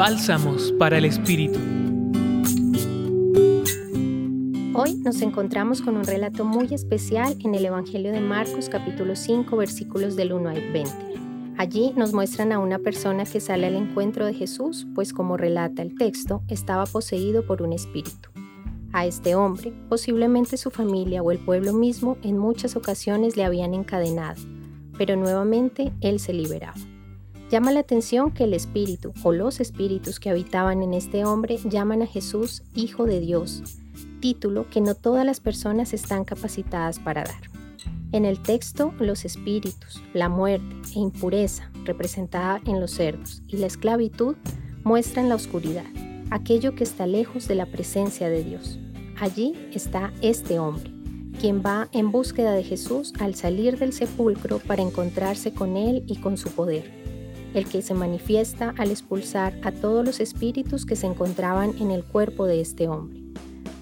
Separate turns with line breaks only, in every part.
Bálsamos para el Espíritu.
Hoy nos encontramos con un relato muy especial en el Evangelio de Marcos capítulo 5 versículos del 1 al 20. Allí nos muestran a una persona que sale al encuentro de Jesús, pues como relata el texto, estaba poseído por un espíritu. A este hombre, posiblemente su familia o el pueblo mismo en muchas ocasiones le habían encadenado, pero nuevamente él se liberaba. Llama la atención que el espíritu o los espíritus que habitaban en este hombre llaman a Jesús Hijo de Dios, título que no todas las personas están capacitadas para dar. En el texto, los espíritus, la muerte e impureza, representada en los cerdos, y la esclavitud muestran la oscuridad, aquello que está lejos de la presencia de Dios. Allí está este hombre, quien va en búsqueda de Jesús al salir del sepulcro para encontrarse con Él y con su poder, el que se manifiesta al expulsar a todos los espíritus que se encontraban en el cuerpo de este hombre,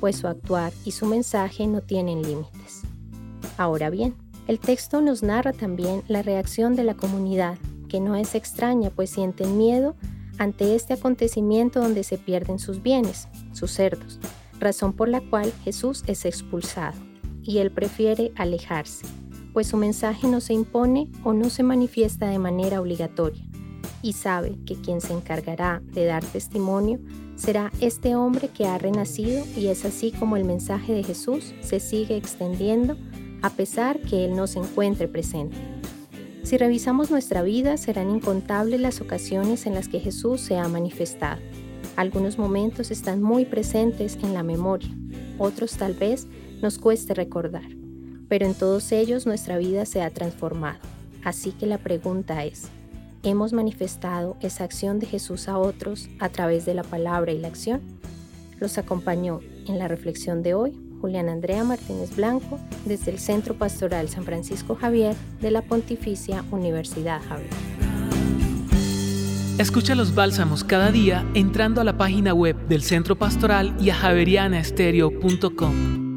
pues su actuar y su mensaje no tienen límites. Ahora bien, el texto nos narra también la reacción de la comunidad, que no es extraña, pues sienten miedo ante este acontecimiento donde se pierden sus bienes, sus cerdos, razón por la cual Jesús es expulsado, y él prefiere alejarse, pues su mensaje no se impone o no se manifiesta de manera obligatoria, y sabe que quien se encargará de dar testimonio será este hombre que ha renacido y es así como el mensaje de Jesús se sigue extendiendo a pesar que Él no se encuentre presente. Si revisamos nuestra vida, serán incontables las ocasiones en las que Jesús se ha manifestado. Algunos momentos están muy presentes en la memoria, otros tal vez nos cueste recordar, pero en todos ellos nuestra vida se ha transformado. Así que la pregunta es, ¿hemos manifestado esa acción de Jesús a otros a través de la palabra y la acción? Los acompañó en la reflexión de hoy Julián Andrea Martínez Blanco, desde el Centro Pastoral San Francisco Javier de la Pontificia Universidad Javier.
Escucha los bálsamos cada día entrando a la página web del Centro Pastoral y a javerianaestereo.com.